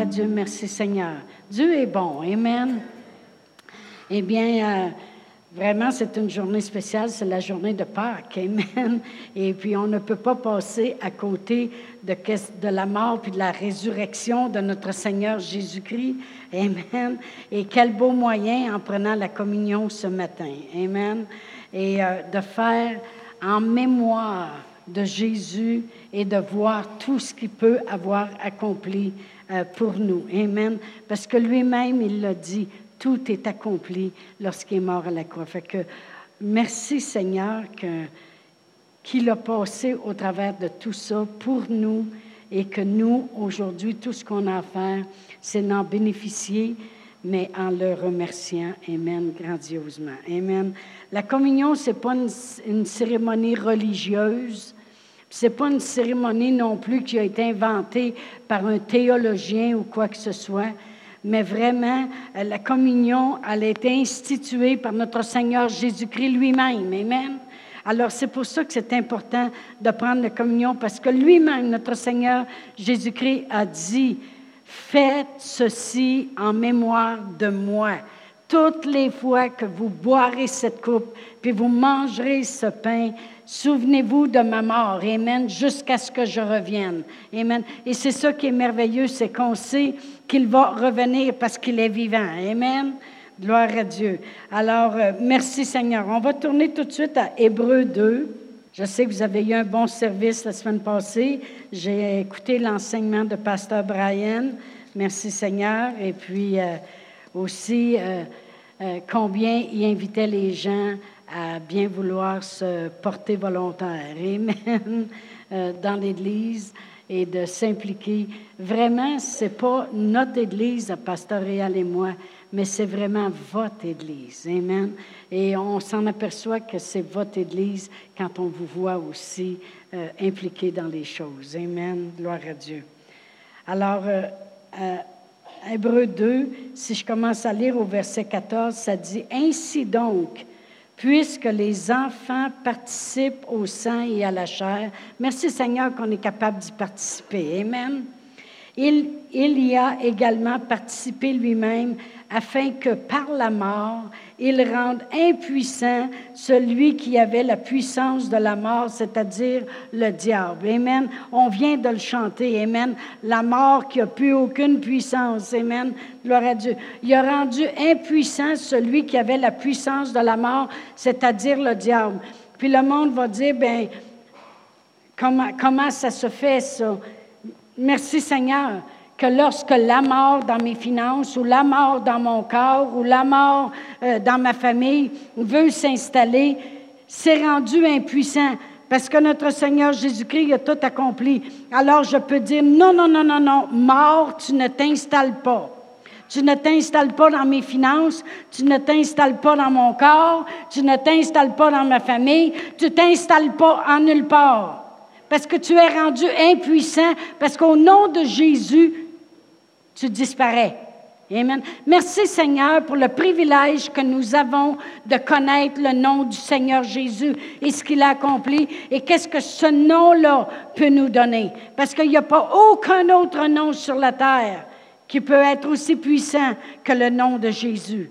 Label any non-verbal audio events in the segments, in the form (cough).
À Dieu. Merci Seigneur. Dieu est bon. Amen. Eh bien, euh, vraiment, c'est une journée spéciale. C'est la journée de Pâques. Amen. Et puis, on ne peut pas passer à côté de, de la mort puis de la résurrection de notre Seigneur Jésus-Christ. Amen. Et quel beau moyen en prenant la communion ce matin. Amen. Et euh, de faire en mémoire de Jésus et de voir tout ce qu'il peut avoir accompli euh, pour nous. Amen. Parce que lui-même, il l'a dit, tout est accompli lorsqu'il est mort à la croix. Fait que merci Seigneur qu'il a passé au travers de tout ça pour nous et que nous, aujourd'hui, tout ce qu'on a à faire, c'est d'en bénéficier, mais en le remerciant. Amen, grandiosement. Amen. La communion, ce n'est pas une, cérémonie religieuse. Ce n'est pas une cérémonie non plus qui a été inventée par un théologien ou quoi que ce soit, mais vraiment, euh, la communion, elle a été instituée par notre Seigneur Jésus-Christ lui-même. Amen. Alors, c'est pour ça que c'est important de prendre la communion, parce que lui-même, notre Seigneur Jésus-Christ, a dit, faites ceci en mémoire de moi. Toutes les fois que vous boirez cette coupe, puis vous mangerez ce pain, souvenez-vous de ma mort. Amen. Jusqu'à ce que je revienne. Amen. Et c'est ça qui est merveilleux, c'est qu'on sait qu'il va revenir parce qu'il est vivant. Amen. Gloire à Dieu. Alors, euh, merci Seigneur. On va tourner tout de suite à Hébreu 2. Je sais que vous avez eu un bon service la semaine passée. J'ai écouté l'enseignement de Pasteur Brian. Merci Seigneur. Et puis euh, aussi, euh, combien il invitait les gens à bien vouloir se porter volontaire. Amen. (laughs) Euh, dans l'Église et de s'impliquer. Vraiment, ce n'est pas notre Église, la pastoréale et moi, mais c'est vraiment votre Église. Amen. Et on s'en aperçoit que c'est votre Église quand on vous voit aussi euh, impliqué dans les choses. Amen. Gloire à Dieu. Alors, Hébreu 2, si je commence à lire au verset 14, ça dit, Ainsi donc, puisque les enfants participent au sang et à la chair, merci Seigneur qu'on est capable d'y participer. Amen. Il, y a également participé lui-même afin que par la mort, il rende impuissant celui qui avait la puissance de la mort, c'est-à-dire le diable. Amen. On vient de le chanter. Amen. La mort qui n'a plus aucune puissance. Amen. Gloire à Dieu. Il a rendu impuissant celui qui avait la puissance de la mort, c'est-à-dire le diable. Puis le monde va dire, ben, comment, comment ça se fait ça? Merci Seigneur que lorsque la mort dans mes finances ou la mort dans mon corps ou la mort euh, dans ma famille veut s'installer, c'est rendu impuissant parce que notre Seigneur Jésus-Christ a tout accompli. Alors je peux dire, non, non, non, non, non, mort, tu ne t'installes pas. Tu ne t'installes pas dans mes finances, tu ne t'installes pas dans mon corps, tu ne t'installes pas dans ma famille, tu t'installes pas en nulle part. Parce que tu es rendu impuissant, parce qu'au nom de Jésus, tu disparais. Amen. Merci Seigneur pour le privilège que nous avons de connaître le nom du Seigneur Jésus et ce qu'il a accompli et qu'est-ce que ce nom-là peut nous donner. Parce qu'il n'y a pas aucun autre nom sur la terre qui peut être aussi puissant que le nom de Jésus.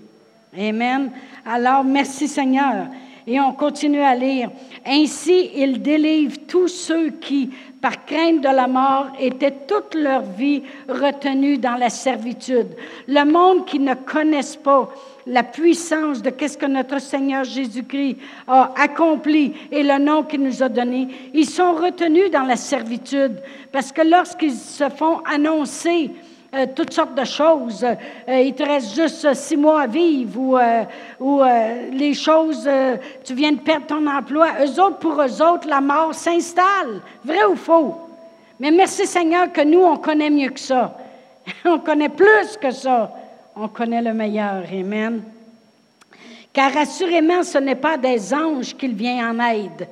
Amen. Alors, merci Seigneur. Et on continue à lire. Ainsi, il délivre tous ceux qui, par crainte de la mort, étaient toute leur vie retenus dans la servitude. Le monde qui ne connaisse pas la puissance de qu'est-ce que notre Seigneur Jésus-Christ a accompli et le nom qu'il nous a donné, ils sont retenus dans la servitude parce que lorsqu'ils se font annoncer euh, toutes sortes de choses. Euh, il te reste juste six mois à vivre ou, euh, ou les choses, tu viens de perdre ton emploi. Eux autres, pour eux autres, la mort s'installe. Vrai ou faux? Mais merci Seigneur que nous, on connaît mieux que ça. (laughs) on connaît plus que ça. On connaît le meilleur. Amen. Car assurément, ce n'est pas des anges qu'il vient en aide,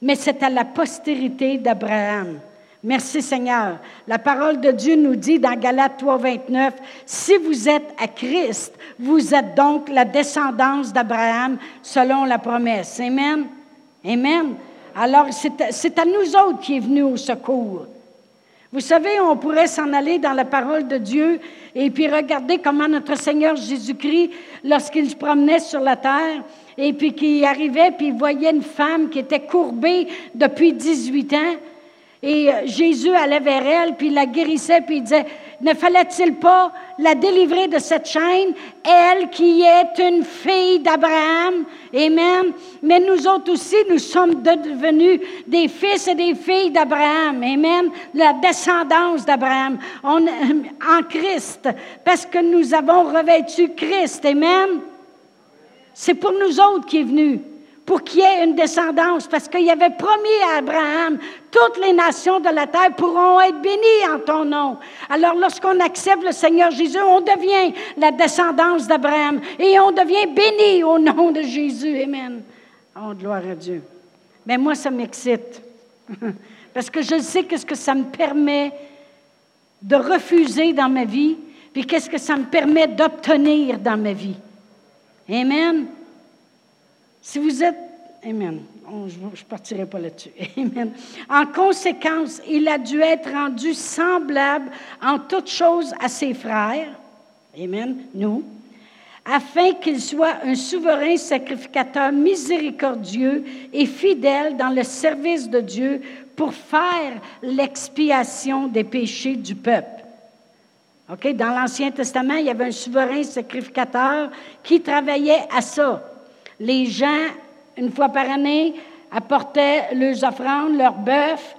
mais c'est à la postérité d'Abraham. Merci Seigneur. La parole de Dieu nous dit dans Galates 3, 29, si vous êtes à Christ, vous êtes donc la descendance d'Abraham selon la promesse. Amen. Amen. Alors, c'est à nous autres qui est venu au secours. Vous savez, on pourrait s'en aller dans la parole de Dieu et puis regarder comment notre Seigneur Jésus-Christ, lorsqu'il se promenait sur la terre, et puis qu'il arrivait, puis il voyait une femme qui était courbée depuis 18 ans, et euh, Jésus allait vers elle, puis il la guérissait, puis il disait, ne fallait-il pas la délivrer de cette chaîne, elle qui est une fille d'Abraham? Amen. Mais nous autres aussi, nous sommes devenus des fils et des filles d'Abraham. Amen. La descendance d'Abraham en Christ, parce que nous avons revêtu Christ. Amen. C'est pour nous autres qui est venu pour qu'il y ait une descendance, parce qu'il avait promis à Abraham, toutes les nations de la terre pourront être bénies en ton nom. Alors lorsqu'on accepte le Seigneur Jésus, on devient la descendance d'Abraham et on devient béni au nom de Jésus. Amen. Oh, gloire à Dieu. Mais moi, ça m'excite, (laughs) parce que je sais qu'est-ce que ça me permet de refuser dans ma vie, puis qu'est-ce que ça me permet d'obtenir dans ma vie. Amen. Si vous êtes... Amen. je ne partirai pas là-dessus. (laughs) Amen. En conséquence, il a dû être rendu semblable en toutes choses à ses frères. Amen. Nous. Afin qu'il soit un souverain sacrificateur miséricordieux et fidèle dans le service de Dieu pour faire l'expiation des péchés du peuple. OK? Dans l'Ancien Testament, il y avait un souverain sacrificateur qui travaillait à ça les gens, une fois par année, apportaient leurs offrandes, leurs bœufs,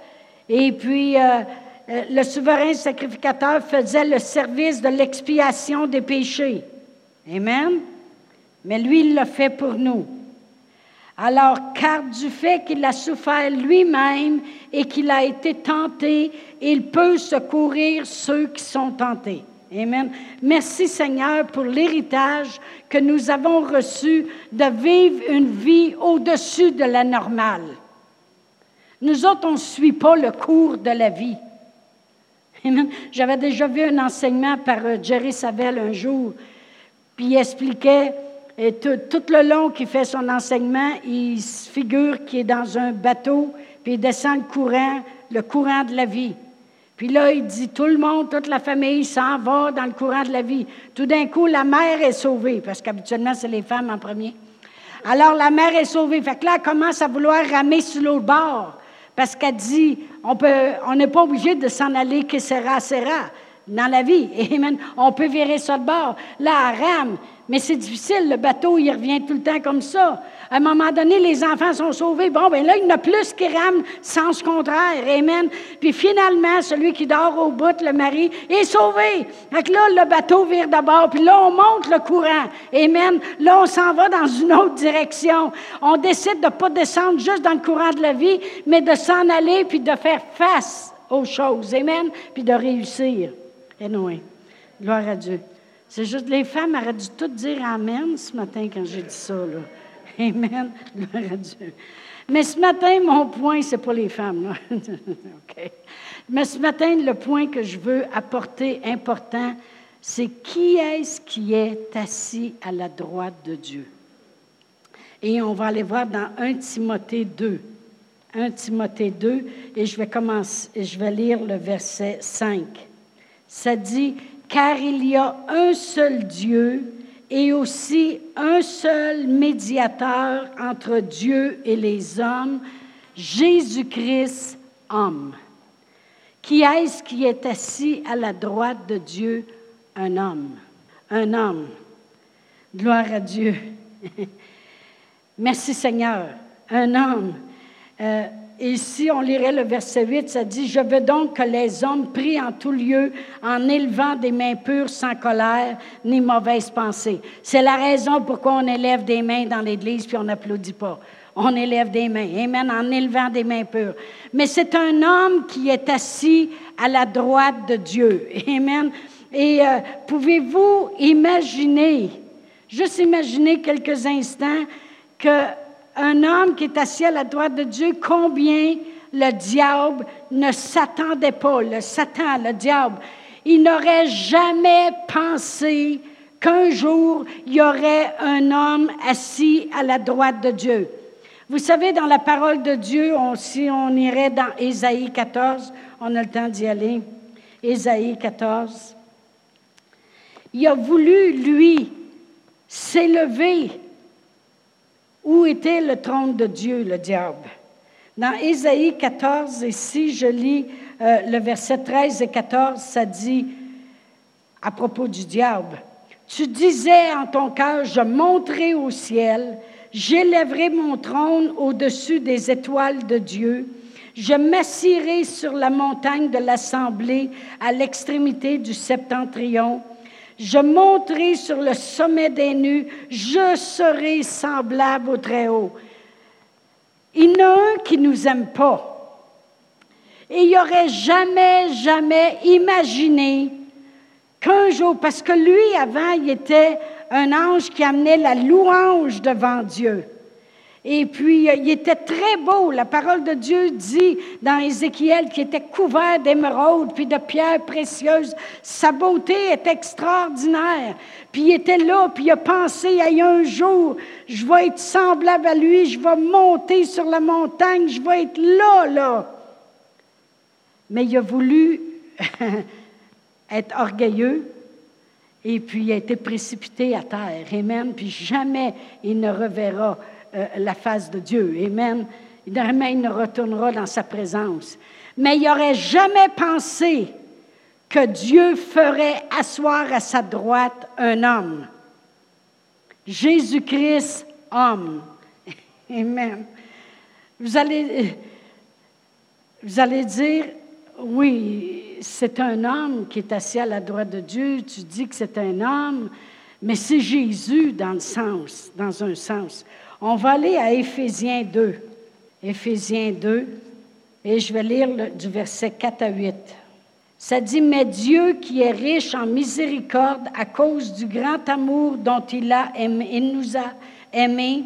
et puis euh, euh, le souverain sacrificateur faisait le service de l'expiation des péchés. Amen. Mais lui, il l'a fait pour nous. Alors, car du fait qu'il a souffert lui-même et qu'il a été tenté, il peut secourir ceux qui sont tentés. Amen. Merci Seigneur pour l'héritage que nous avons reçu de vivre une vie au-dessus de la normale. Nous autres, on ne suit pas le cours de la vie. Amen. J'avais déjà vu un enseignement par euh, Jerry Savelle un jour, puis il expliquait, et tout, le long qu'il fait son enseignement, il se figure qu'il est dans un bateau, puis il descend le courant, le courant de la vie. Puis là, il dit, tout le monde, toute la famille s'en va dans le courant de la vie. Tout d'un coup, la mère est sauvée, parce qu'habituellement, c'est les femmes en premier. Alors, la mère est sauvée. Fait que là, elle commence à vouloir ramer sur l'autre bord, parce qu'elle dit, on peut, on n'est pas obligé de s'en aller que sera, sera dans la vie. (laughs) Amen. On peut virer ça de bord. Là, elle rame. Mais c'est difficile, le bateau, il revient tout le temps comme ça. À un moment donné, les enfants sont sauvés. Bon, ben là, il y en a plus qui rament sens contraire. Amen. Puis finalement, celui qui dort au bout, le mari, est sauvé. Fait que là, le bateau vire d'abord, puis là, on monte le courant. Amen. Là, on s'en va dans une autre direction. On décide de ne pas descendre juste dans le courant de la vie, mais de s'en aller, puis de faire face aux choses. Amen. Puis de réussir. Et Anyway. Gloire à Dieu. C'est juste, les femmes auraient dû tout dire Amen ce matin quand j'ai dit ça. Là. Amen. (laughs) Gloire à Dieu. Mais ce matin, mon point, c'est pas les femmes. (laughs) OK. Mais ce matin, le point que je veux apporter important, c'est qui est-ce qui est assis à la droite de Dieu? Et on va aller voir dans 1 Timothée 2. 1 Timothée 2, et je vais commencer, et je vais lire le verset 5. Ça dit, car il y a un seul Dieu et aussi un seul médiateur entre Dieu et les hommes, Jésus-Christ, homme. Qui est-ce qui est assis à la droite de Dieu? Un homme. Un homme. Gloire à Dieu. (laughs) Merci Seigneur. Un homme. Euh, et ici, on lirait le verset 8, ça dit, Je veux donc que les hommes prient en tout lieu en élevant des mains pures sans colère ni mauvaise pensée. C'est la raison pourquoi on élève des mains dans l'Église puis on n'applaudit pas. On élève des mains. Amen, en élevant des mains pures. Mais c'est un homme qui est assis à la droite de Dieu. Amen. Et euh, pouvez-vous imaginer, juste imaginer quelques instants, que un homme qui est assis à la droite de Dieu, combien le diable ne s'attendait pas, le Satan, le diable. Il n'aurait jamais pensé qu'un jour, il y aurait un homme assis à la droite de Dieu. Vous savez, dans la parole de Dieu, si on irait dans Ésaïe 14, on a le temps d'y aller. Ésaïe 14. Il a voulu, lui, s'élever. Où était le trône de Dieu, le diable? Dans Ésaïe 14, et si je lis euh, le verset 13 et 14, ça dit à propos du diable, Tu disais en ton cœur, je monterai au ciel, j'élèverai mon trône au-dessus des étoiles de Dieu, je m'assirai sur la montagne de l'assemblée à l'extrémité du septentrion. Je monterai sur le sommet des nues, je serai semblable au Très-Haut. Il y en a un qui ne nous aime pas. Et il n'aurait jamais, jamais imaginé qu'un jour, parce que lui, avant, il était un ange qui amenait la louange devant Dieu. Et puis, euh, il était très beau. La parole de Dieu dit dans Ézéchiel qu'il était couvert d'émeraudes puis de pierres précieuses. Sa beauté est extraordinaire. Puis il était là, puis il a pensé, il y a un jour, je vais être semblable à lui, je vais monter sur la montagne, je vais être là, là. Mais il a voulu (laughs) être orgueilleux, et puis il a été précipité à terre. Amen. Puis jamais il ne reverra euh, la face de Dieu. Amen. Il ne retournera dans sa présence. Mais il n'aurait jamais pensé que Dieu ferait asseoir à sa droite un homme. Jésus-Christ, homme. (laughs) Amen. Vous allez, vous allez dire, oui, c'est un homme qui est assis à la droite de Dieu, tu dis que c'est un homme, mais c'est Jésus dans le sens, dans un sens. On va aller à Éphésiens 2. Éphésiens 2, et je vais lire du verset 4 à 8. Ça dit, mais Dieu qui est riche en miséricorde à cause du grand amour dont il, a aimé, il nous a aimés,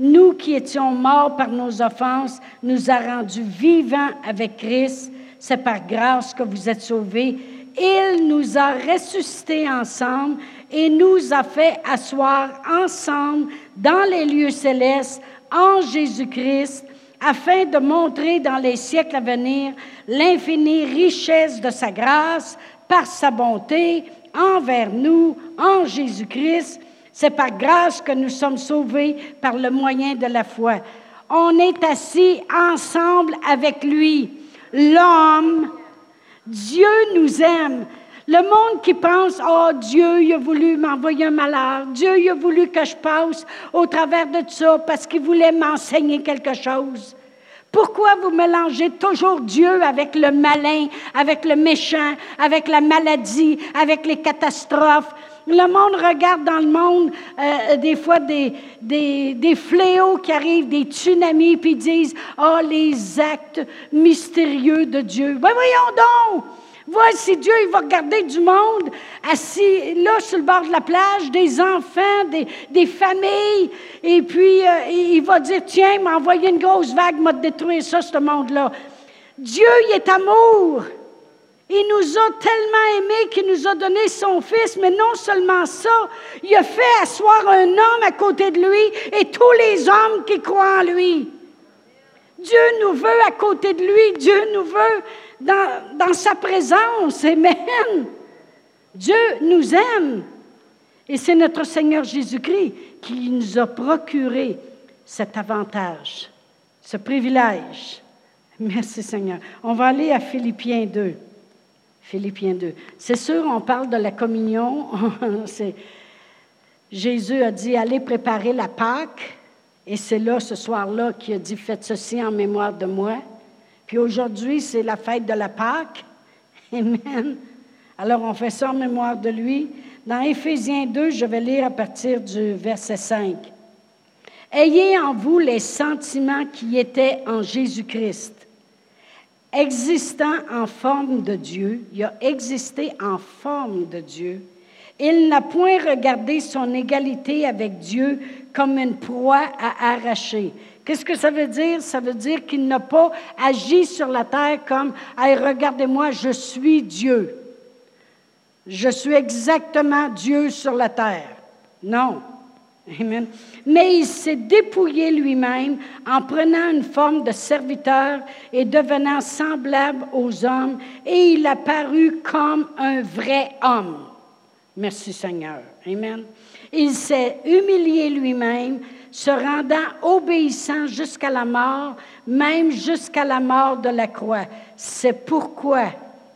nous qui étions morts par nos offenses, nous a rendus vivants avec Christ. C'est par grâce que vous êtes sauvés. Il nous a ressuscités ensemble et nous a fait asseoir ensemble dans les lieux célestes en Jésus-Christ, afin de montrer dans les siècles à venir l'infinie richesse de sa grâce par sa bonté envers nous en Jésus-Christ. C'est par grâce que nous sommes sauvés par le moyen de la foi. On est assis ensemble avec lui. L'homme, Dieu nous aime. Le monde qui pense, oh Dieu, il a voulu m'envoyer un malheur, Dieu, il a voulu que je passe au travers de ça parce qu'il voulait m'enseigner quelque chose. Pourquoi vous mélangez toujours Dieu avec le malin, avec le méchant, avec la maladie, avec les catastrophes? Le monde regarde dans le monde euh, des fois des, des, des, fléaux qui arrivent, des tsunamis, puis disent, oh, les actes mystérieux de Dieu. Voyons donc! Voici Dieu, il va regarder du monde assis là sur le bord de la plage, des enfants, des, familles, et puis euh, il va dire, tiens, m'a envoyé une grosse vague, m'a détruit ça, ce monde-là. Dieu, il est amour. Il nous a tellement aimés qu'il nous a donné son Fils, mais non seulement ça, il a fait asseoir un homme à côté de lui et tous les hommes qui croient en lui. Dieu nous veut à côté de lui, Dieu nous veut dans, sa présence. Amen. Dieu nous aime. Et c'est notre Seigneur Jésus-Christ qui nous a procuré cet avantage, ce privilège. Merci Seigneur. On va aller à Philippiens 2. Philippiens 2. C'est sûr, on parle de la communion. (laughs) Jésus a dit, allez préparer la Pâque. Et c'est là, ce soir-là, qu'il a dit, faites ceci en mémoire de moi. Puis aujourd'hui, c'est la fête de la Pâque. (laughs) Amen. Alors, on fait ça en mémoire de lui. Dans Éphésiens 2, je vais lire à partir du verset 5. Ayez en vous les sentiments qui étaient en Jésus-Christ, existant en forme de Dieu. Il a existé en forme de Dieu. Il n'a point regardé son égalité avec Dieu comme une proie à arracher, Qu'est-ce que ça veut dire? Ça veut dire qu'il n'a pas agi sur la terre comme Hey, regardez-moi, je suis Dieu. Je suis exactement Dieu sur la terre. Non. Amen. Mais il s'est dépouillé lui-même en prenant une forme de serviteur et devenant semblable aux hommes, et il a paru comme un vrai homme. Merci Seigneur. Amen. Il s'est humilié lui-même, se rendant obéissant jusqu'à la mort, même jusqu'à la mort de la croix. C'est pourquoi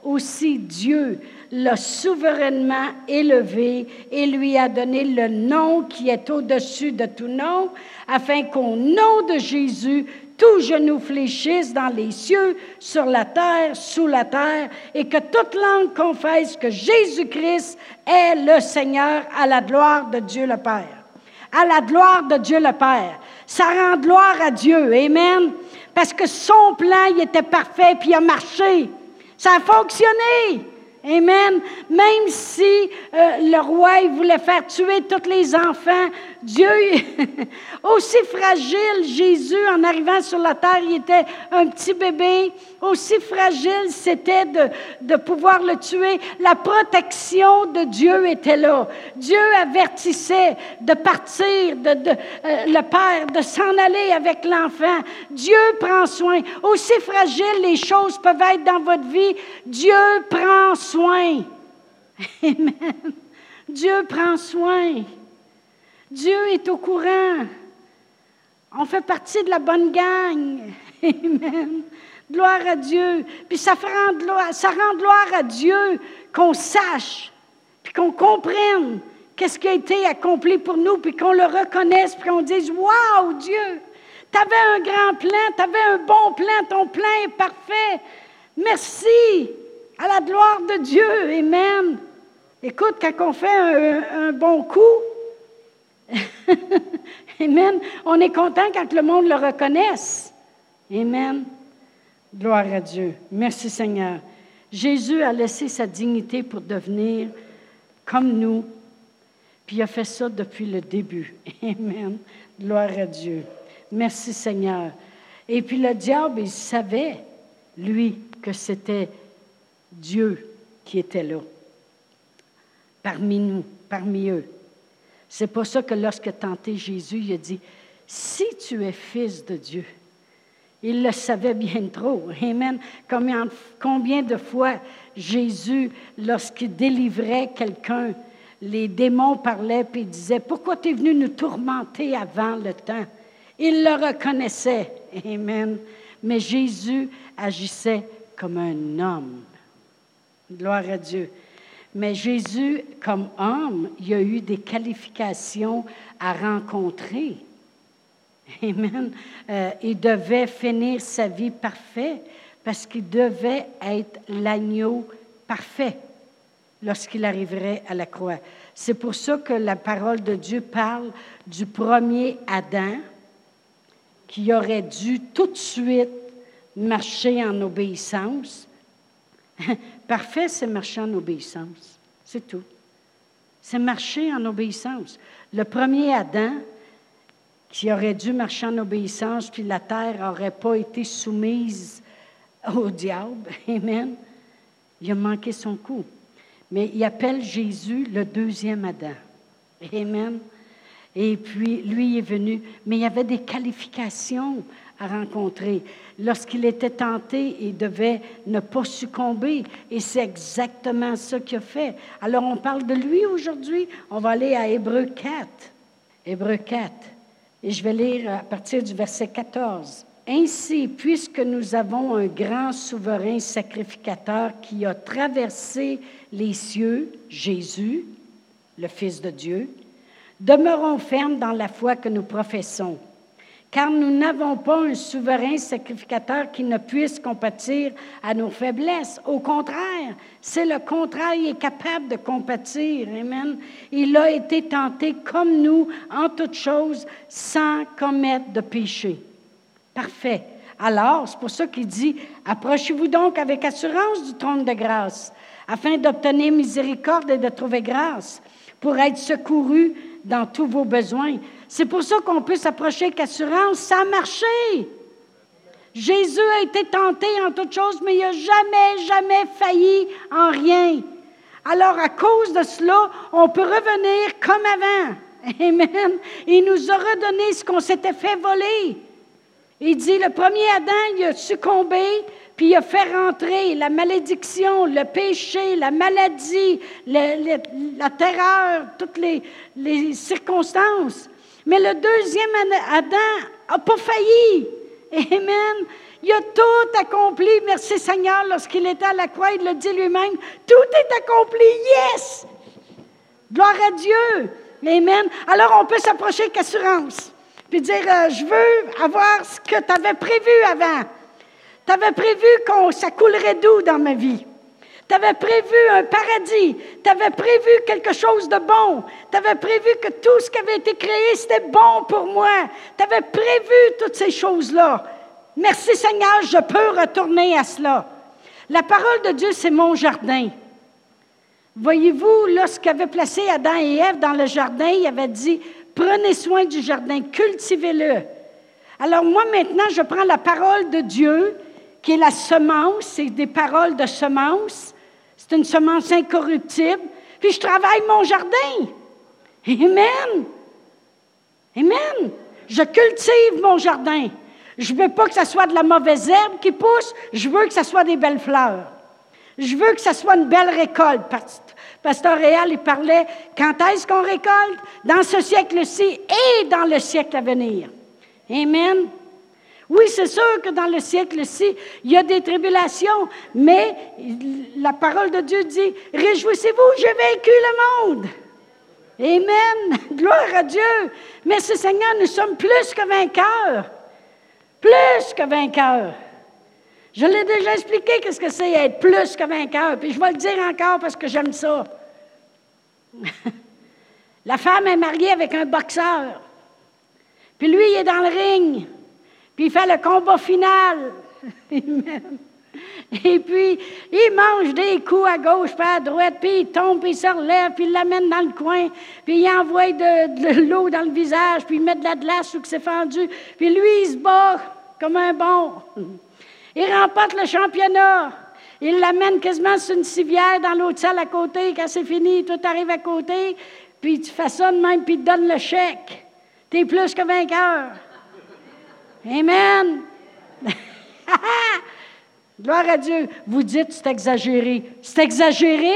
aussi Dieu l'a souverainement élevé et lui a donné le nom qui est au-dessus de tout nom, afin qu'au nom de Jésus, tout genou fléchisse dans les cieux, sur la terre, sous la terre, et que toute langue confesse que Jésus-Christ est le Seigneur à la gloire de Dieu le Père. À la gloire de Dieu le Père. Ça rend gloire à Dieu. Amen. Parce que son plan, il était parfait, puis il a marché. Ça a fonctionné. Amen. Même si euh, le roi il voulait faire tuer tous les enfants, Dieu, (laughs) aussi fragile, Jésus, en arrivant sur la terre, il était un petit bébé, aussi fragile c'était de, de pouvoir le tuer. La protection de Dieu était là. Dieu avertissait de partir, de, euh, le Père, de s'en aller avec l'enfant. Dieu prend soin. Aussi fragile les choses peuvent être dans votre vie, Dieu prend soin. (laughs) Amen. Dieu prend soin. Dieu est au courant. On fait partie de la bonne gang. (laughs) Amen. Gloire à Dieu. Puis ça, rend gloire, ça rend gloire à Dieu qu'on sache, puis qu'on comprenne qu'est-ce qui a été accompli pour nous, puis qu'on le reconnaisse, puis qu'on dise Waouh, Dieu, tu avais un grand plan, tu avais un bon plan, ton plan est parfait. Merci à la gloire de Dieu. Amen. Écoute, quand on fait un, bon coup, (laughs) Amen, on est content quand le monde le reconnaisse. Amen. Gloire à Dieu. Merci Seigneur. Jésus a laissé sa dignité pour devenir comme nous, puis il a fait ça depuis le début. (laughs) Amen. Gloire à Dieu. Merci Seigneur. Et puis le diable, il savait, lui, que c'était Dieu qui était là, parmi nous, parmi eux. C'est pour ça que lorsque tenté Jésus, il a dit, si tu es fils de Dieu, il le savait bien trop. Amen. Combien, combien de fois Jésus, lorsqu'il délivrait quelqu'un, les démons parlaient et disaient, pourquoi tu es venu nous tourmenter avant le temps? Il le reconnaissait. Amen. Mais Jésus agissait comme un homme. Gloire à Dieu. Mais Jésus, comme homme, il a eu des qualifications à rencontrer. Amen. Euh, il devait finir sa vie parfait parce qu'il devait être l'agneau parfait lorsqu'il arriverait à la croix. C'est pour ça que la parole de Dieu parle du premier Adam qui aurait dû tout de suite marcher en obéissance (laughs) Parfait, c'est marcher en obéissance. C'est tout. C'est marcher en obéissance. Le premier Adam, qui aurait dû marcher en obéissance, puis la terre n'aurait pas été soumise au diable, (laughs) Amen, il a manqué son coup. Mais il appelle Jésus le deuxième Adam. Amen. Et puis, lui est venu, mais il y avait des qualifications à rencontrer. Lorsqu'il était tenté, il devait ne pas succomber. Et c'est exactement ce qu'il a fait. Alors, on parle de lui aujourd'hui. On va aller à Hébreu 4. Hébreu 4. Et je vais lire à partir du verset 14. Ainsi, puisque nous avons un grand souverain sacrificateur qui a traversé les cieux, Jésus, le Fils de Dieu, demeurons fermes dans la foi que nous professons car nous n'avons pas un souverain sacrificateur qui ne puisse compatir à nos faiblesses. Au contraire, c'est le contraire, il est capable de compatir. Amen. Il a été tenté comme nous en toutes choses sans commettre de péché. Parfait. Alors, c'est pour ça qu'il dit, approchez-vous donc avec assurance du trône de grâce, afin d'obtenir miséricorde et de trouver grâce, pour être secouru dans tous vos besoins. C'est pour ça qu'on peut s'approcher avec assurance. Ça a marché. Jésus a été tenté en toutes choses, mais il n'a jamais, jamais failli en rien. Alors, à cause de cela, on peut revenir comme avant. Amen. Il nous a redonné ce qu'on s'était fait voler. Il dit, le premier Adam, il a succombé, puis il a fait rentrer la malédiction, le péché, la maladie, la terreur, toutes les, circonstances. Mais le deuxième Adam n'a pas failli. Amen. Il a tout accompli, merci Seigneur, lorsqu'il était à la croix, il le dit lui-même, tout est accompli, yes! Gloire à Dieu. Amen. Alors on peut s'approcher avec assurance, puis dire, euh, je veux avoir ce que tu avais prévu avant. Tu avais prévu que ça coulerait doux dans ma vie? Tu avais prévu un paradis. Tu avais prévu quelque chose de bon. Tu avais prévu que tout ce qui avait été créé, c'était bon pour moi. Tu avais prévu toutes ces choses-là. Merci Seigneur, je peux retourner à cela. La parole de Dieu, c'est mon jardin. Voyez-vous, lorsqu'il avait placé Adam et Ève dans le jardin, il avait dit, prenez soin du jardin, cultivez-le. Alors moi maintenant, je prends la parole de Dieu, qui est la semence, c'est des paroles de semence, c'est une semence incorruptible, puis je travaille mon jardin. Amen. Amen. Je cultive mon jardin. Je ne veux pas que ce soit de la mauvaise herbe qui pousse, je veux que ce soit des belles fleurs. Je veux que ce soit une belle récolte. Pasteur Réal, il parlait quand est-ce qu'on récolte? Dans ce siècle-ci et dans le siècle à venir. Amen. Oui, c'est sûr que dans le siècle-ci, il y a des tribulations, mais la parole de Dieu dit, Réjouissez-vous, j'ai vaincu le monde. Amen. (laughs) Gloire à Dieu. Merci Seigneur, nous sommes plus que vainqueurs. Plus que vainqueur. Je l'ai déjà expliqué qu'est-ce que c'est être plus que vainqueur, puis je vais le dire encore parce que j'aime ça. (laughs) La femme est mariée avec un boxeur. Puis lui, il est dans le ring. Puis il fait le combat final. (laughs) Et puis, il mange des coups à gauche, puis à droite, puis il tombe, puis il se relève, puis il l'amène dans le coin, puis il envoie de, l'eau dans le visage, puis il met de la glace où c'est fendu, puis lui, il se bat comme un bon. (laughs) Il remporte le championnat. Il l'amène quasiment sur une civière dans l'autre salle à côté. Quand c'est fini, tout arrive à côté, puis tu de même, puis il te donne le chèque. Tu es plus que vainqueur. Amen. (laughs) Gloire à Dieu. Vous dites, c'est exagéré. C'est exagéré?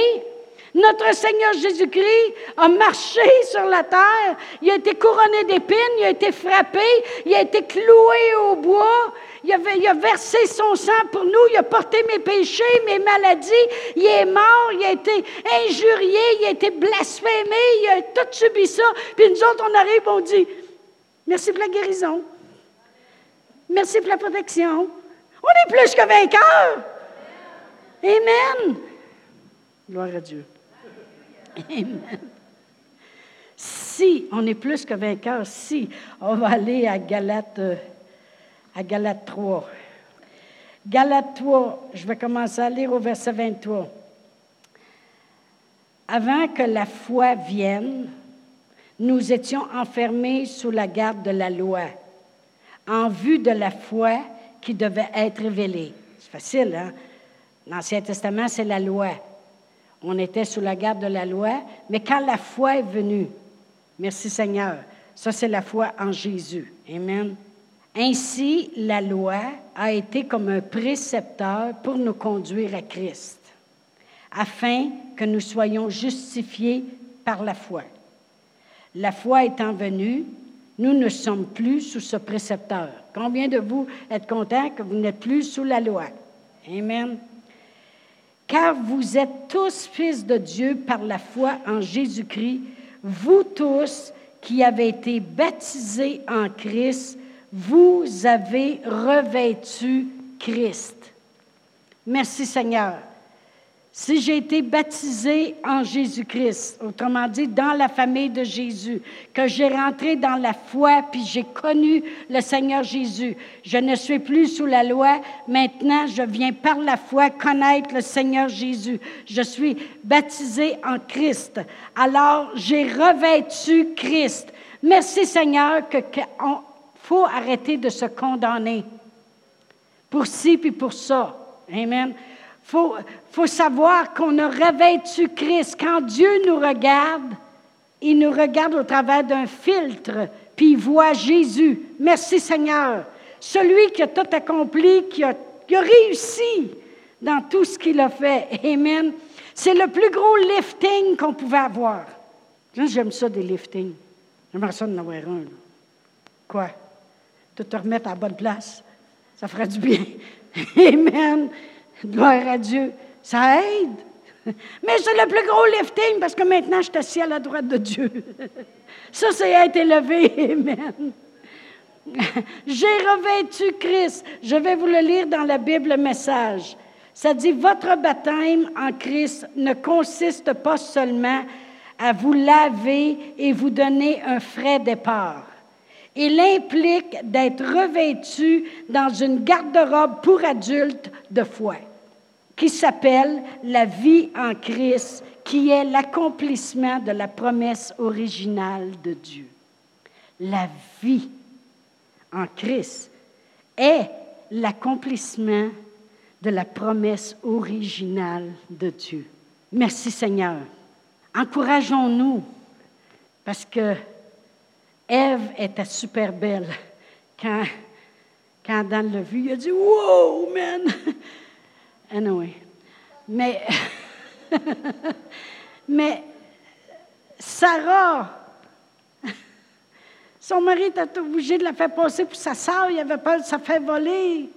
Notre Seigneur Jésus-Christ a marché sur la terre. Il a été couronné d'épines, il a été frappé, il a été cloué au bois. Il a, versé son sang pour nous, il a porté mes péchés, mes maladies. Il est mort, il a été injurié, il a été blasphémé, il a tout subi ça. Puis nous autres, on arrive, on dit Merci pour la guérison. Merci pour la protection. On est plus que vainqueurs. Amen. Gloire à Dieu. Amen. Si on est plus que vainqueurs, si on va aller à Galate, à Galate 3. Galate 3, je vais commencer à lire au verset 23. Avant que la foi vienne, nous étions enfermés sous la garde de la loi en vue de la foi qui devait être révélée. C'est facile, hein? L'Ancien Testament, c'est la loi. On était sous la garde de la loi, mais quand la foi est venue, merci Seigneur, ça c'est la foi en Jésus. Amen. Ainsi, la loi a été comme un précepteur pour nous conduire à Christ, afin que nous soyons justifiés par la foi. La foi étant venue, nous ne sommes plus sous ce précepteur. Combien de vous êtes contents que vous n'êtes plus sous la loi? Amen. Car vous êtes tous fils de Dieu par la foi en Jésus-Christ, vous tous qui avez été baptisés en Christ, vous avez revêtu Christ. Merci Seigneur. Si j'ai été baptisé en Jésus-Christ, autrement dit, dans la famille de Jésus, que j'ai rentré dans la foi, puis j'ai connu le Seigneur Jésus, je ne suis plus sous la loi, maintenant je viens par la foi connaître le Seigneur Jésus. Je suis baptisé en Christ. Alors j'ai revêtu Christ. Merci Seigneur que, faut arrêter de se condamner pour ci puis pour ça. Amen. Faut, faut savoir qu'on a revêtu Christ? Quand Dieu nous regarde, il nous regarde au travers d'un filtre, puis il voit Jésus. Merci Seigneur. Celui qui a tout accompli, qui a, réussi dans tout ce qu'il a fait. Amen. C'est le plus gros lifting qu'on pouvait avoir. J'aime ça des liftings. J'aimerais ça d'en avoir un. Quoi? De te remettre à la bonne place. Ça ferait du bien. (laughs) Amen. Gloire à Dieu. Ça aide. Mais c'est le plus gros lifting parce que maintenant, je suis assis à la droite de Dieu. Ça, c'est être élevé. Amen. J'ai revêtu Christ. Je vais vous le lire dans la Bible message. Ça dit, votre baptême en Christ ne consiste pas seulement à vous laver et vous donner un frais départ. Il implique d'être revêtu dans une garde-robe pour adultes de foi qui s'appelle la vie en Christ, qui est l'accomplissement de la promesse originale de Dieu. La vie en Christ est l'accomplissement de la promesse originale de Dieu. Merci Seigneur. Encourageons-nous parce que Ève était super belle quand, quand Dan l'a vu, il a dit Wow, man! Anyway. Mais, (laughs) mais Sarah, son mari était obligé de la faire passer pour sa sœur, il avait peur de se faire voler.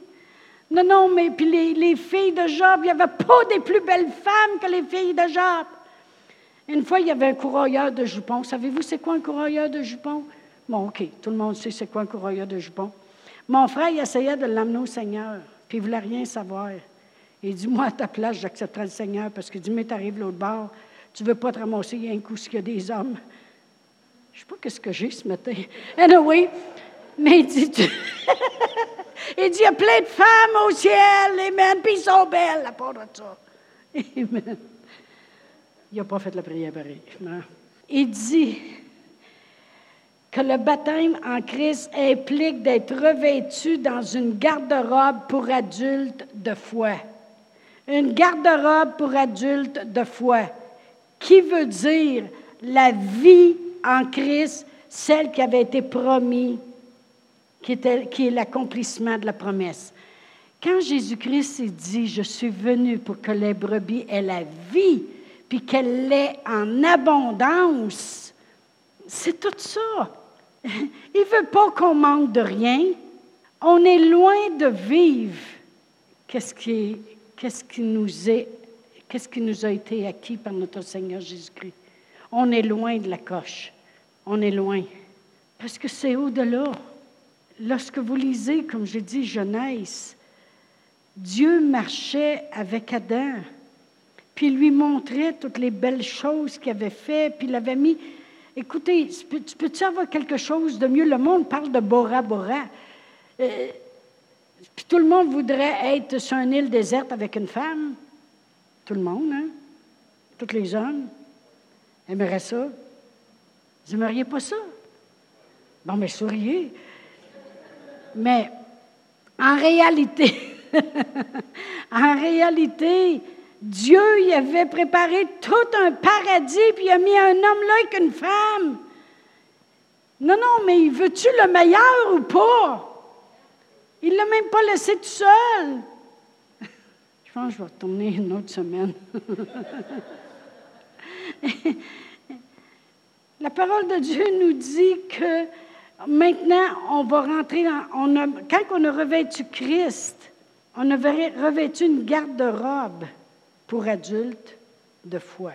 Non, non, mais puis les, les filles de Job, il n'y avait pas des plus belles femmes que les filles de Job. Une fois, il y avait un courroyeur de jupons. Savez-vous c'est quoi un courroyeur de jupons? Bon, OK, tout le monde sait c'est quoi un courroyeur de jupons. Mon frère, il essayait de l'amener au Seigneur, puis il ne voulait rien savoir. Il dit, moi, à ta place, j'accepterai le Seigneur parce que dit, mais tu arrives l'autre bord, tu ne veux pas te ramasser un coup s'il y a des hommes. Je ne sais pas qu'est-ce que j'ai ce matin. Anyway, mais il dit, (laughs) il dit, il y a plein de femmes au ciel, amen, puis ils sont belles à part de ça. Amen. Il n'a pas fait la prière pareil. Il dit que le baptême en Christ implique d'être revêtu dans une garde-robe pour adultes de foi une garde-robe pour adultes de foi, qui veut dire la vie en Christ, celle qui avait été promise, qui, est l'accomplissement de la promesse? Quand Jésus-Christ dit, je suis venu pour que les brebis aient la vie, puis qu'elle l'ait en abondance, c'est tout ça. (laughs) Il ne veut pas qu'on manque de rien. On est loin de vivre qu'est-ce qui est qu'est-ce qui nous a été acquis par notre Seigneur Jésus-Christ? On est loin de la coche. On est loin. Parce que c'est au-delà. Lorsque vous lisez, comme je dis, Genèse, Dieu marchait avec Adam, puis lui montrait toutes les belles choses qu'il avait fait, puis il avait mis. Écoutez, tu peux-tu avoir quelque chose de mieux? Le monde parle de Bora Bora. Euh, puis tout le monde voudrait être sur une île déserte avec une femme. Tout le monde, hein? Tous les hommes aimeraient ça. Vous n'aimeriez pas ça? Bon, mais souriez. Mais en réalité, (laughs) en réalité, Dieu y avait préparé tout un paradis, puis il a mis un homme là avec une femme. Non, non, mais veux-tu le meilleur ou pas? Il ne l'a même pas laissé tout seul. (laughs) Je pense que je vais retourner une autre semaine. (laughs) La parole de Dieu nous dit que maintenant, on va rentrer dans. Quand on a revêtu Christ, on a revêtu une garde-robe pour adultes de foi.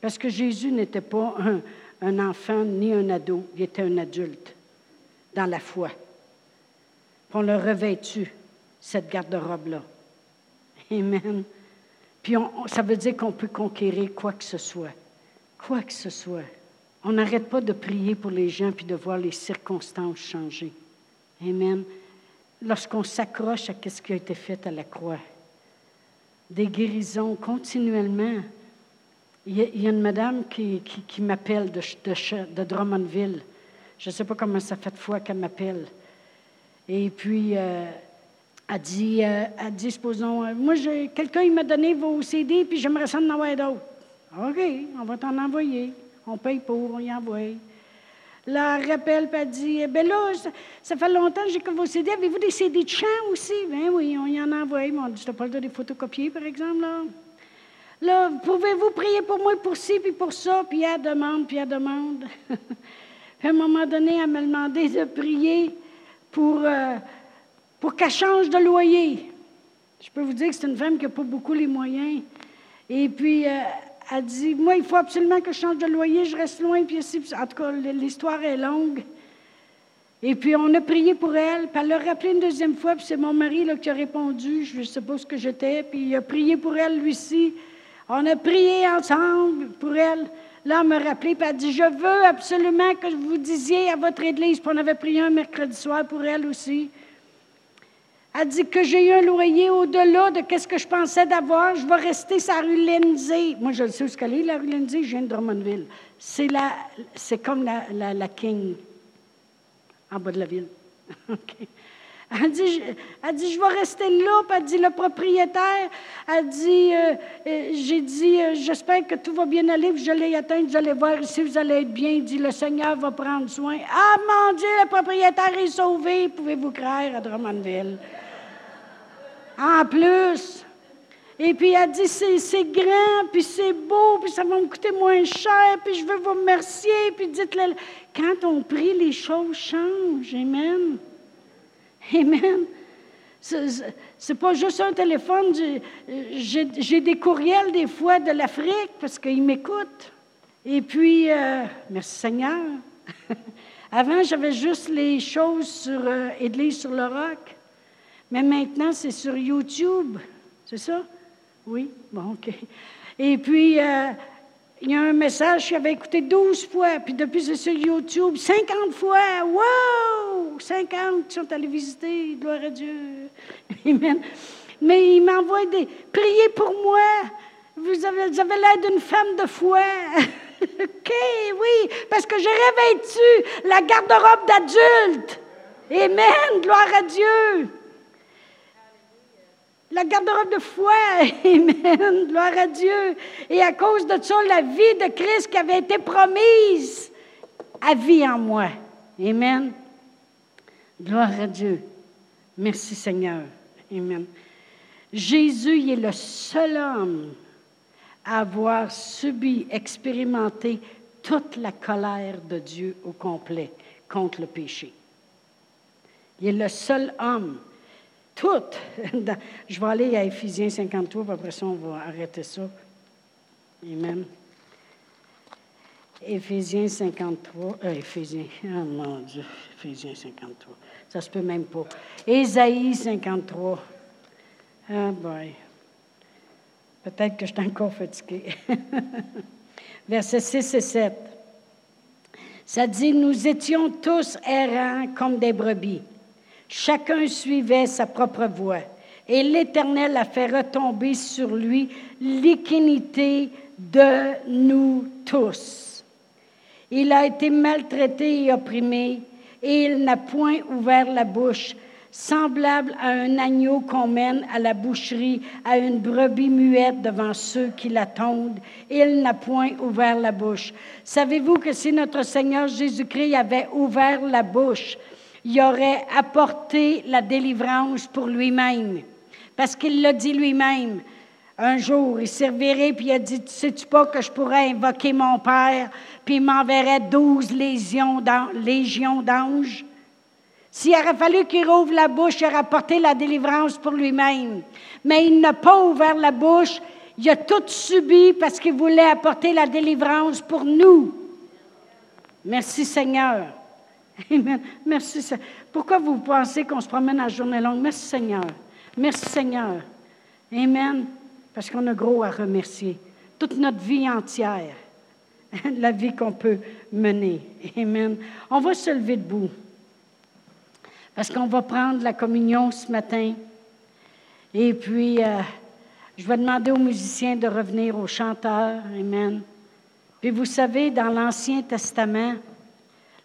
Parce que Jésus n'était pas un, un enfant ni un ado, il était un adulte dans la foi on l'a revêtu, cette garde-robe-là. Amen. Puis ça veut dire qu'on peut conquérir quoi que ce soit. Quoi que ce soit. On n'arrête pas de prier pour les gens puis de voir les circonstances changer. Amen. Lorsqu'on s'accroche à ce qui a été fait à la croix, des guérisons continuellement. Il y a, une madame qui, m'appelle de, de, de, Drummondville. Je ne sais pas comment ça fait de fois qu'elle m'appelle. Et puis, euh, elle dit, euh, supposons, euh, moi, quelqu'un m'a donné vos CD, puis j'aimerais ça en avoir d'autres. OK, on va t'en envoyer. On paye pour, on y envoie. Là, elle rappelle, puis elle dit, ben là, ça, fait longtemps que j'ai que vos CD. Avez-vous des CD de chant aussi? Ben oui, on y en envoie. Mais on dit, te parle de des photocopier, par exemple, là. Là, pouvez-vous prier pour moi, pour ci, puis pour ça? Puis elle demande, puis elle demande. (laughs) à un moment donné, elle m'a demandé de prier pour, euh, pour qu'elle change de loyer. Je peux vous dire que c'est une femme qui n'a pas beaucoup les moyens. Et puis, euh, elle dit, moi, il faut absolument que je change de loyer, je reste loin, puis En tout cas, l'histoire est longue. Et puis, on a prié pour elle, puis elle l'a rappelé une deuxième fois, puis c'est mon mari là, qui a répondu, je ne sais pas ce que j'étais, puis il a prié pour elle, lui aussi. On a prié ensemble pour elle. Là, elle m'a rappelé, puis elle dit, je veux absolument que vous disiez à votre église, puis on avait prié un mercredi soir pour elle aussi. Elle dit que j'ai eu un loyer au-delà de ce que je pensais d'avoir. Je vais rester sur rue Lindsay. Moi, je le sais où qu'elle est, la rue Lindsay. Je viens de Drummondville. C'est, c'est comme la, la, King, en bas de la ville. (laughs) Elle dit, elle dit, je vais rester là. Puis elle dit, le propriétaire, elle dit, euh, euh, j'ai dit, euh, j'espère que tout va bien aller. Puis je l'ai atteint, vous allez voir ici, vous allez être bien. Il dit, le Seigneur va prendre soin. Ah, mon Dieu, le propriétaire est sauvé. Pouvez-vous croire à Drummondville? En plus. Et puis elle dit, c'est grand, puis c'est beau, puis ça va me coûter moins cher, puis je veux vous remercier, puis dites-le. Quand on prie, les choses changent. Amen. Amen. C'est pas juste un téléphone. J'ai des courriels des fois de l'Afrique parce qu'ils m'écoutent. Et puis, euh, merci Seigneur. (laughs) Avant, j'avais juste les choses sur euh, sur le roc. Mais maintenant, c'est sur YouTube. C'est ça? Oui? Bon, OK. Et puis, euh, il y a un message que j'avais écouté 12 fois, puis depuis c'est sur YouTube, 50 fois. Wow! 50 qui sont allés visiter, gloire à Dieu. (laughs) Amen. Mais il m'envoie des. Priez pour moi. Vous avez, vous avez d'une femme de foi. (laughs) OK, oui, parce que j'ai revêtu la garde-robe d'adulte. Amen, gloire à Dieu. La garde-robe de foi, (laughs) Amen, gloire à Dieu. Et à cause de ça, la vie de Christ qui avait été promise a vie en moi. Amen. Gloire à Dieu. Merci Seigneur. Amen. Jésus est le seul homme à avoir subi, expérimenté toute la colère de Dieu au complet contre le péché. Il est le seul homme toutes. (laughs) Je vais aller à Éphésiens 53, puis après ça, on va arrêter ça. Amen. Éphésiens 53, euh, Éphésiens, (laughs) oh mon Dieu, Éphésiens 53, ça se peut même pas. Ésaïe 53, ah boy, peut-être que je suis encore fatigué. (laughs) Versets 6 et 7. Ça dit, nous étions tous errants comme des brebis. Chacun suivait sa propre voie. Et l'Éternel a fait retomber sur lui l'iniquité de nous tous. Il a été maltraité et opprimé, et il n'a point ouvert la bouche, semblable à un agneau qu'on mène à la boucherie, à une brebis muette devant ceux qui l'attendent. Il n'a point ouvert la bouche. Savez-vous que si notre Seigneur Jésus-Christ avait ouvert la bouche, il aurait apporté la délivrance pour lui-même. Parce qu'il l'a dit lui-même. Un jour, il servirait, puis il a dit, sais-tu pas que je pourrais invoquer mon Père, puis il m'enverrait douze légions d'anges? S'il aurait fallu qu'il rouvre la bouche, il aurait apporté la délivrance pour lui-même. Mais il n'a pas ouvert la bouche, il a tout subi parce qu'il voulait apporter la délivrance pour nous. Merci Seigneur. Amen. Merci. Pourquoi vous pensez qu'on se promène à journée longue? Merci Seigneur. Merci Seigneur. Amen. Parce qu'on a gros à remercier. Toute notre vie entière. (laughs) La vie qu'on peut mener. Amen. On va se lever debout. Parce qu'on va prendre la communion ce matin. Et puis, euh, je vais demander aux musiciens de revenir aux chanteurs. Amen. Puis vous savez, dans l'Ancien Testament,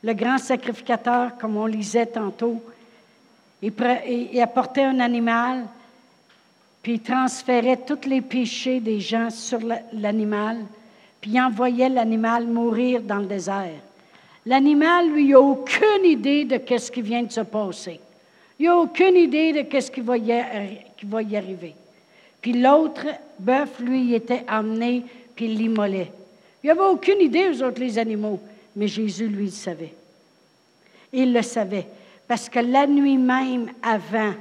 le grand sacrificateur, comme on lisait tantôt, il, apportait un animal, puis il transférait tous les péchés des gens sur l'animal, puis il envoyait l'animal mourir dans le désert. L'animal, lui, n'a aucune idée de ce qui vient de se passer. Il n'a aucune idée de ce qui va y arriver. Puis l'autre bœuf, lui, était amené, puis il l'immolait. Il n'avait aucune idée, aux autres, animaux. Mais Jésus, lui, le savait. Il le savait. Parce que la nuit même avant,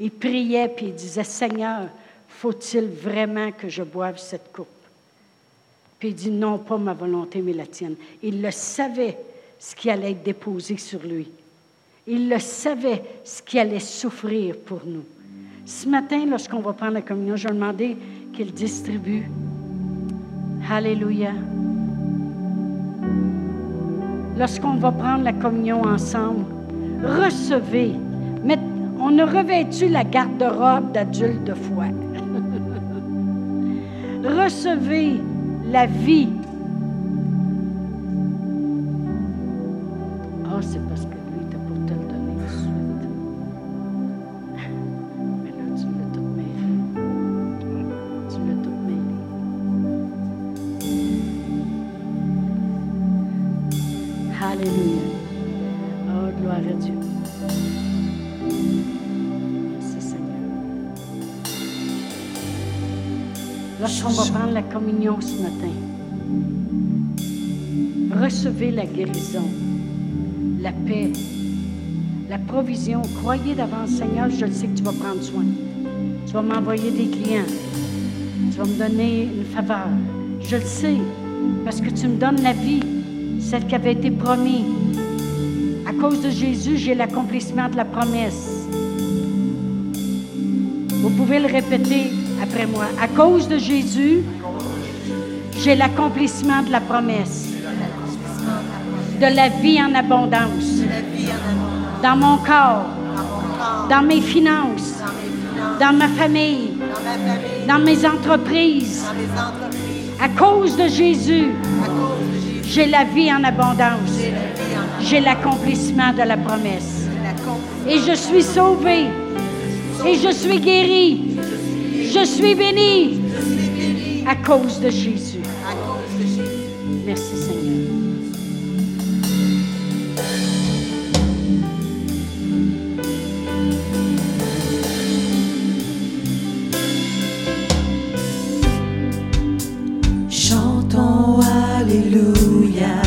il priait, puis il disait, Seigneur, faut-il vraiment que je boive cette coupe? Puis il dit, non, pas ma volonté, mais la tienne. Il le savait, ce qui allait être déposé sur lui. Il le savait, ce qui allait souffrir pour nous. Ce matin, lorsqu'on va prendre la communion, je vais demander qu'il distribue. Alléluia. Lorsqu'on va prendre la communion ensemble, recevez. on a revêtu la garde-robe d'adulte de foi. (laughs) recevez la vie. Ce matin. Recevez la guérison, la paix, la provision. Croyez d'avance, Seigneur, je sais que tu vas prendre soin. Tu vas m'envoyer des clients. Tu vas me donner une faveur. Je le sais, parce que tu me donnes la vie, celle qui avait été promise. À cause de Jésus, j'ai l'accomplissement de la promesse. Vous pouvez le répéter après moi. À cause de Jésus, j'ai l'accomplissement de la promesse, de la vie en abondance, dans mon corps, dans mes finances, dans ma famille, dans mes entreprises. À cause de Jésus, j'ai la vie en abondance. J'ai l'accomplissement de la promesse. Et je suis sauvé. Et je suis guéri. Je suis béni à cause de Jésus. Merci Seigneur. Chantons Alléluia,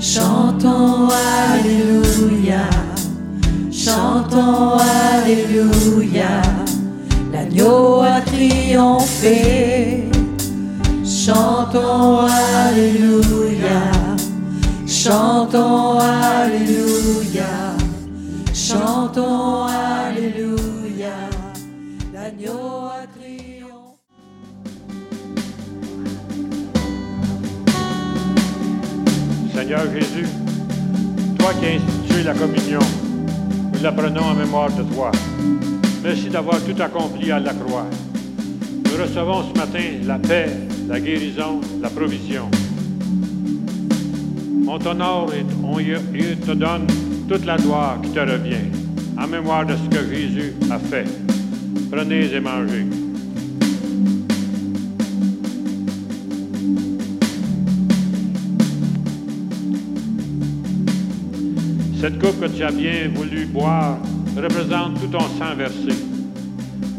chantons Alléluia, chantons Alléluia. L'agneau a triomphé. Chantons Alléluia. Chantons Alléluia. Chantons Alléluia. L'agneau a triomphé. Seigneur Jésus, toi qui as institué la communion, nous la prenons en mémoire de toi. Merci d'avoir tout accompli à la croix. Nous recevons ce matin la paix, la guérison, la provision. On t'honore et on te donne toute la gloire qui te revient, en mémoire de ce que Jésus a fait. Prenez et mangez. Cette coupe que tu as bien voulu boire représente tout ton sang versé.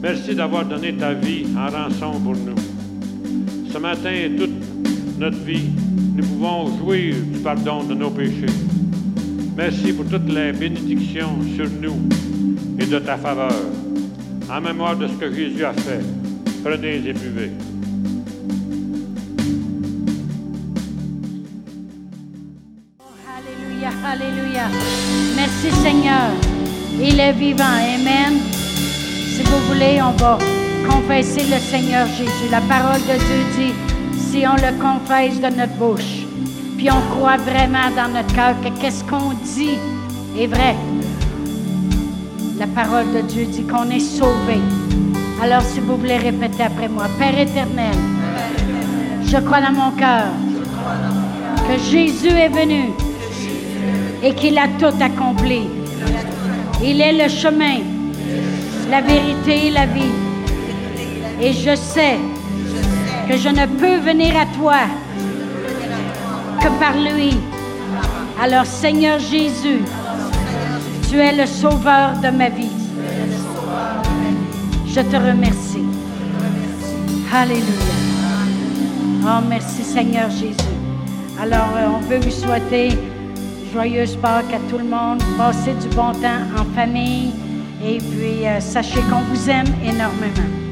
Merci d'avoir donné ta vie en rançon pour nous. Ce matin et toute notre vie, nous pouvons jouir du pardon de nos péchés. Merci pour toutes les bénédictions sur nous et de ta faveur. En mémoire de ce que Jésus a fait, prenez et buvez. Alléluia, Alléluia. Merci Seigneur. Il est vivant. Amen. Si vous voulez, on va confesser le Seigneur Jésus. La parole de Dieu dit, si on le confesse de notre bouche, puis on croit vraiment dans notre cœur que qu'est-ce qu'on dit est vrai. La parole de Dieu dit qu'on est sauvé. Alors, si vous voulez répéter après moi, Père éternel, je crois dans mon cœur que Jésus est venu et qu'il a tout accompli il est le chemin, la vérité et la vie. Et je sais que je ne peux venir à toi que par lui. Alors Seigneur Jésus, tu es le sauveur de ma vie. Je te remercie. Alléluia. Oh, merci Seigneur Jésus. Alors, euh, on veut vous souhaiter joyeuse Pâques à tout le monde. Passez du bon temps en famille. Et puis, euh, sachez qu'on vous aime énormément.